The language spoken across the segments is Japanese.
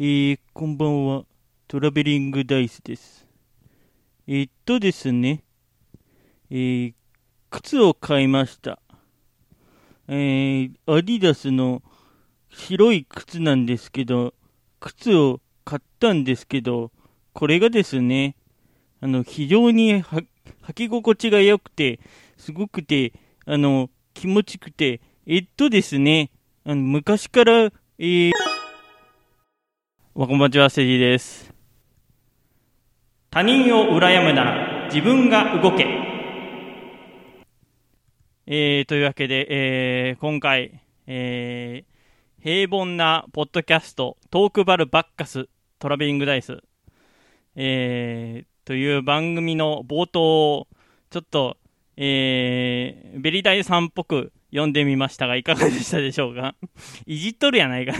えー、こんばんは。トラベリングダイスです。えーっとですね、えー、靴を買いました。えー、アディダスの白い靴なんですけど、靴を買ったんですけど、これがですね、あの、非常に履き心地が良くて、すごくて、あの、気持ちくて、えっとですね、あの昔から、えー、こんばんちは、せじです。他人を羨むなら自分が動け。えー、というわけで、えー、今回、えー、平凡なポッドキャスト、トークバルバッカス、トラベリングダイス、えー、という番組の冒頭を、ちょっと、えー、ベリダイさんっぽく読んでみましたが、いかがでしたでしょうか？いじっとるやないか。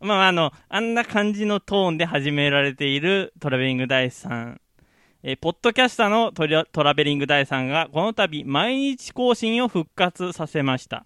まあ、あの、あんな感じのトーンで始められているトラベリングダイスさん。えーポッドキャスターのトラトラベリングダイスさんが、この度、毎日更新を復活させました。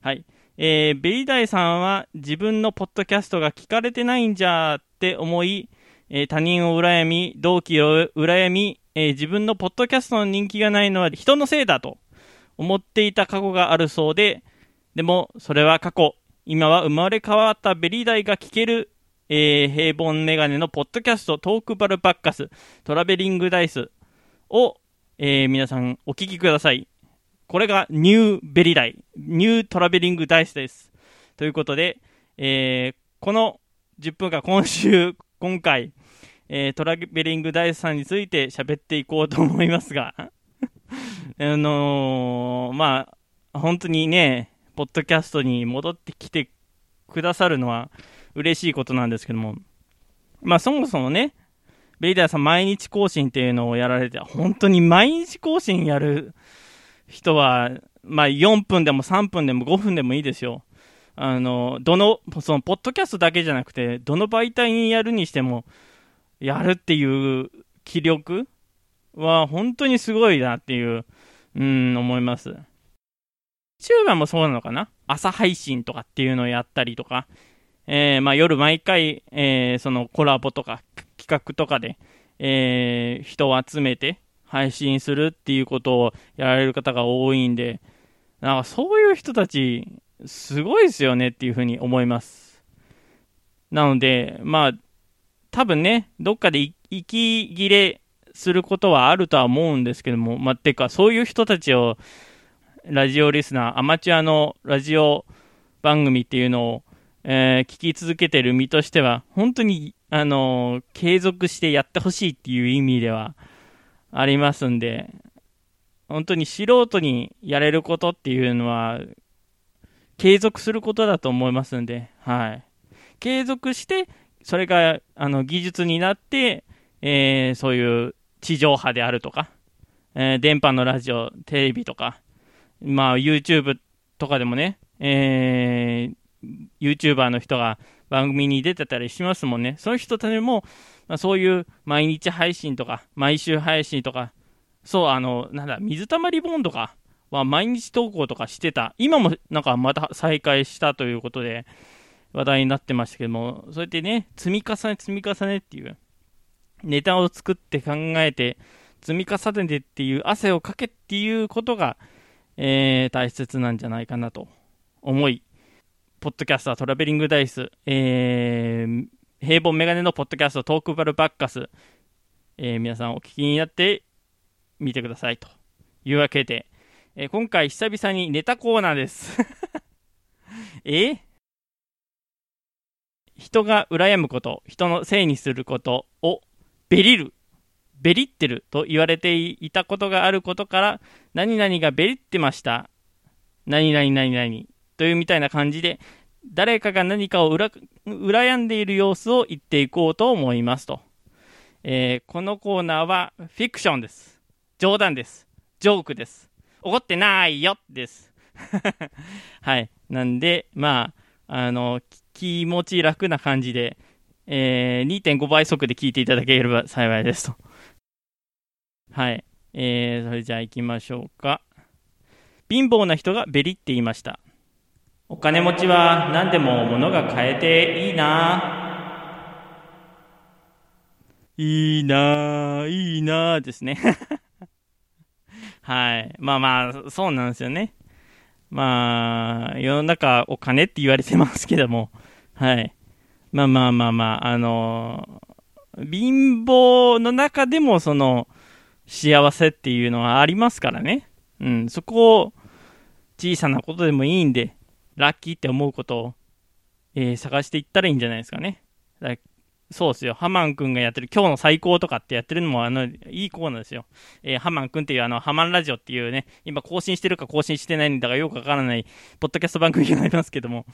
はい。えーベリダイさんは自分のポッドキャストが聞かれてないんじゃって思い、えー他人を羨み、同期を羨み、えー自分のポッドキャストの人気がないのは人のせいだと思っていた過去があるそうで、でもそれは過去、今は生まれ変わったベリーダイが聞ける、えー平凡メガネのポッドキャストトークバルバッカストラベリングダイスを、えー皆さんお聞きください。これがニューベリーダイ、ニュートラベリングダイスです。ということで、えーこの10分間、今週、今回、えートラベリングダイスさんについて喋っていこうと思いますが、あのーまあ、本当にね、ポッドキャストに戻ってきてくださるのは嬉しいことなんですけども、まあそもそもね、ベイダーさん毎日更新っていうのをやられて、本当に毎日更新やる人は、まあ4分でも3分でも5分でもいいですよ。あの、どの、その、ポッドキャストだけじゃなくて、どの媒体にやるにしても、やるっていう気力は本当にすごいなっていう、うん、思います。YouTuber もそうなのかな？朝配信とかっていうのをやったりとか、えーまあ夜毎回、えーそのコラボとか企画とかで、えー人を集めて配信するっていうことをやられる方が多いんで、なんかそういう人たち、すごいですよねっていうふうに思います。なので、まあ、多分ね、どっかで息切れすることはあるとは思うんですけども、まあ、てか、そういう人たちを、ラジオリスナー、アマチュアのラジオ番組っていうのを、えー聞き続けてる身としては、本当に、あのー継続してやってほしいっていう意味ではありますんで、本当に素人にやれることっていうのは、継続することだと思いますんで、はい。継続して、それが、あの、技術になって、えーそういう地上波であるとか、え電波のラジオ、テレビとか、まあ、YouTube とかでもね、えー YouTuber の人が番組に出てたりしますもんね。そういう人たちも、まあ、そういう毎日配信とか、毎週配信とか、そう、あの、なんだ、水溜りボンとかは毎日投稿とかしてた。今もなんかまた再開したということで話題になってましたけども、そうやってね、積み重ね積み重ねっていう、ネタを作って考えて、積み重ねてっていう、汗をかけっていうことが、えー大切なんじゃないかなと思い、ポッドキャスタートラベリングダイス、えー平凡メガネのポッドキャストトークバルバッカス、えー皆さんお聞きになってみてくださいというわけで、えー今回久々にネタコーナーです。え？人が羨むこと、人のせいにすることをベリる、ベリってると言われていたことがあることから、何々がベリってました。何々何々というみたいな感じで、誰かが何かを羨んでいる様子を言っていこうと思いますと。えーこのコーナーはフィクションです。冗談です。ジョークです。怒ってないよです。はい。なんで、まあ、あの、気持ち楽な感じで、えー2.5倍速で聞いていただければ幸いですと。はい。えーそれじゃあ行きましょうか。貧乏な人がベリって言いました。お金持ちは何でも物が買えていいな。いいな、いいなですね。はい。まあまあ、そうなんですよね。まあ、世の中お金って言われてますけども、はい。まあまあまあまあ、あの貧乏の中でもその幸せっていうのはありますからね。うん、そこを小さなことでもいいんで、ラッキーって思うことを、えー、探していったらいいんじゃないですかね。だそうですよ。ハマン君がやってる今日の最高とかってやってるのも、あの、いいコーナーですよ。えー、ハマン君っていうあの、ハマンラジオっていうね、今更新してるか更新してないんだかよくわからない、ポッドキャスト番組がありますけども、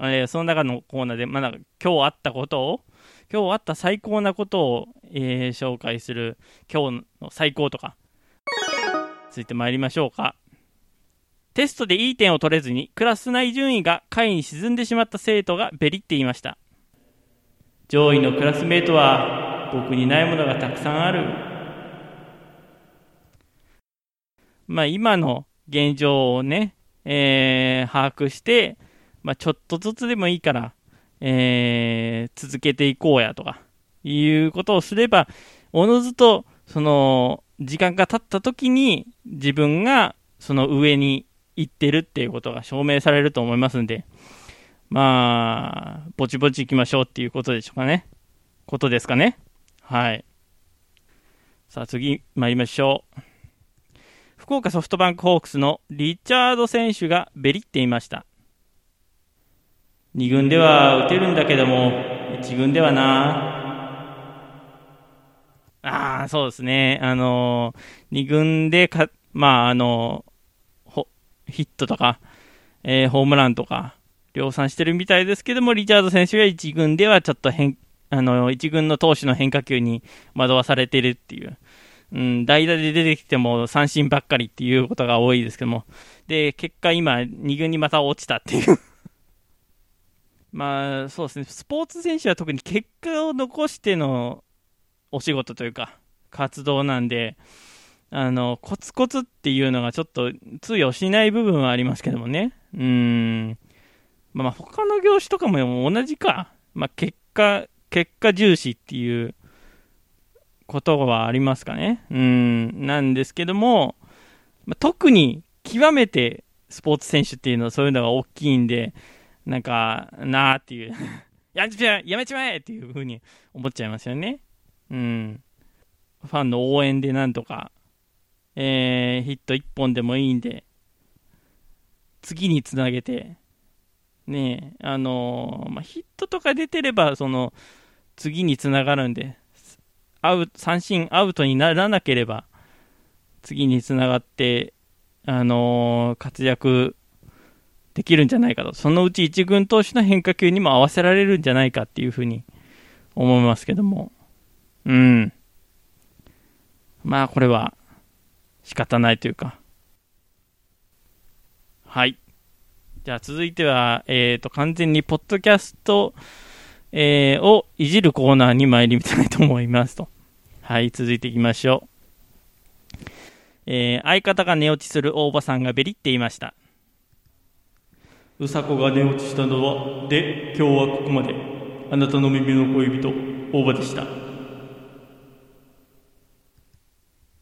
えー、その中のコーナーで、まだ今日あったことを、今日あった最高なことを、えー、紹介する、今日の最高とか、ついて参りましょうか。テストでいい点を取れずに、クラス内順位が下位に沈んでしまった生徒がベリっていました。上位のクラスメートは僕にないものがたくさんある。まあ今の現状をね、えー、把握して、まあちょっとずつでもいいから、えー、続けていこうやとか、いうことをすれば、おのずと、その、時間が経った時に自分がその上に行ってるっていうことが証明されると思いますんで、まあ、ぼちぼち行きましょうっていうことでしょうかね。ことですかね。はい。さあ次参りましょう。福岡ソフトバンクホークスのリチャード選手がベリっていました。2軍では打てるんだけども、1軍ではな。ああ、そうですね。あのー、2軍でか、まあ、あのー、ヒットとか、えー、ホームランとか、量産してるみたいですけども、リチャード選手は1軍ではちょっと変、あの、1軍の投手の変化球に惑わされてるっていう。うん、代打で出てきても三振ばっかりっていうことが多いですけども。で、結果今、2軍にまた落ちたっていうまあ、そうですね。スポーツ選手は特に結果を残してのお仕事というか、活動なんで、あの、コツコツっていうのがちょっと通用しない部分はありますけどもね。うん。まあ、他の業種とかも同じか。まあ、結果、結果重視っていうことはありますかね。うん、なんですけども、まあ、特に極めてスポーツ選手っていうのはそういうのが大きいんで、なんか、なーっていう やめちまえやめちまえっていうふうに思っちゃいますよね。うん。ファンの応援でなんとか、えー、ヒット1本でもいいんで、次につなげて、ねあのー、まあ、ヒットとか出てれば、その、次につながるんで、アウ三振アウトにならなければ、次につながって、あのー、活躍できるんじゃないかと。そのうち一軍投手の変化球にも合わせられるんじゃないかっていうふうに思いますけども。うん。まあ、これは仕方ないというか。はい。じゃあ続いては、えっ、ー、と、完全にポッドキャスト、えー、をいじるコーナーに参りたいと思いますと。はい、続いていきましょう。えー、相方が寝落ちする大場さんがベリっていました。うさこが寝落ちしたのは、で、今日はここまで。あなたの耳の恋人、大場でした。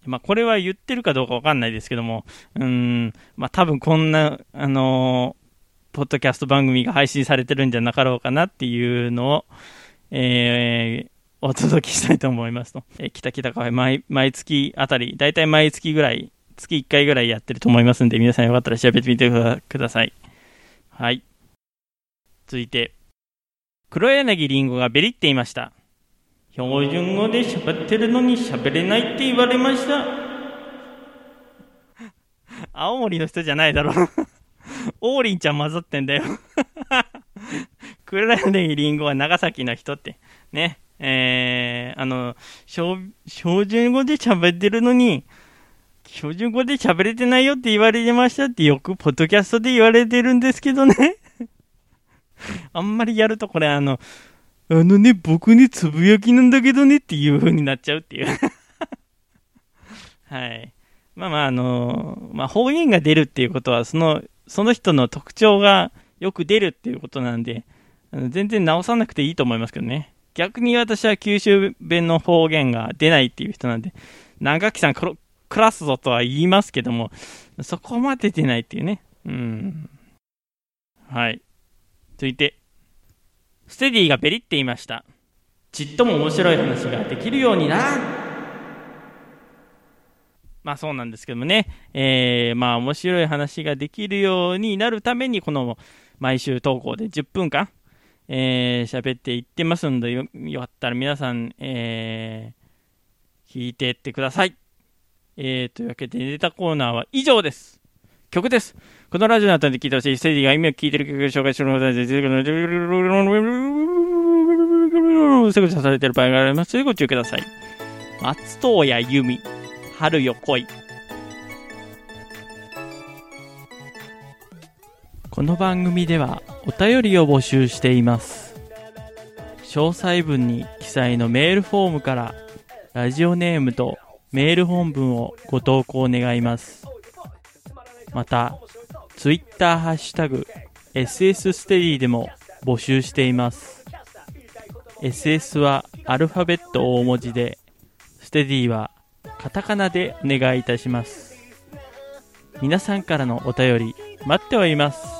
まあ、これは言ってるかどうかわかんないですけども、うん、まあ、多分こんな、あのポッドキャスト番組が配信されてるんじゃなかろうかなっていうのを、えー、お届けしたいと思いますと。えー、きたきたカフェ毎、毎月あたり、だいたい毎月ぐらい、月1回ぐらいやってると思いますんで、皆さんよかったら調べてみてください。はい。続いて、黒柳りんごがベリっていました。標準語で喋ってるのに喋れないって言われました。青森の人じゃないだろ 王林ちゃん混ざってんだよ 黒柳りんごは長崎の人って。ね。えー、あの、標準語で喋ってるのに、標準語で喋れてないよって言われてましたってよくポッドキャストで言われてるんですけどね あんまりやるとこれあの、あのね、僕ね、つぶやきなんだけどねっていう風になっちゃうっていう はい。まあまあ、あの、まあ方言が出るっていうことは、その、その人の特徴がよく出るっていうことなんで、全然直さなくていいと思いますけどね。逆に私は九州弁の方言が出ないっていう人なんで、長木さんクラスぞとは言いますけども、そこまで出ないっていうね。うん。はい。続いて、ステディがベリって言いました。ちっとも面白い話ができるようにな。まあそうなんですけどもね、えー、まあ面白い話ができるようになるために、この毎週投稿で10分間、えー、喋っていってますのでよ、かったら皆さん、えー、聞いてってください。えー、というわけで、ネタコーナーは以上です。曲です。このラジオの後で聴いてほしい、ステディが意味を聞いてる曲を紹介するので、すぐ刺されてる場合がありますのでご注意ください。松任谷由実、春よ来い。この番組ではお便りを募集しています。詳細文に記載のメールフォームからラジオネームとメール本文をご投稿願います。また、ツイッターハッシュタグ SS ステディでも募集しています。SS はアルファベット大文字で、ステディはカタカナでお願いいたします。皆さんからのお便り待っております。